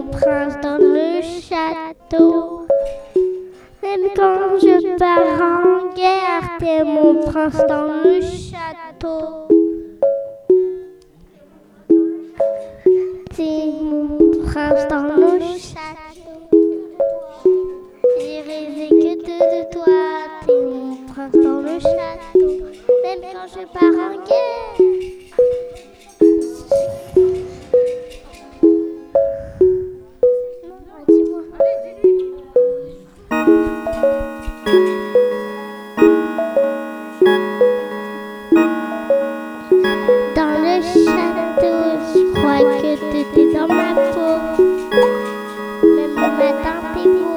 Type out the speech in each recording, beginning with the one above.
mon prince dans le château. Même quand je pars en guerre, t'es mon prince dans le château. T'es mon prince dans le château. J'ai rêvé que de, de toi, t'es mon prince dans le château. Même quand je pars en guerre.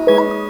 T'es beau.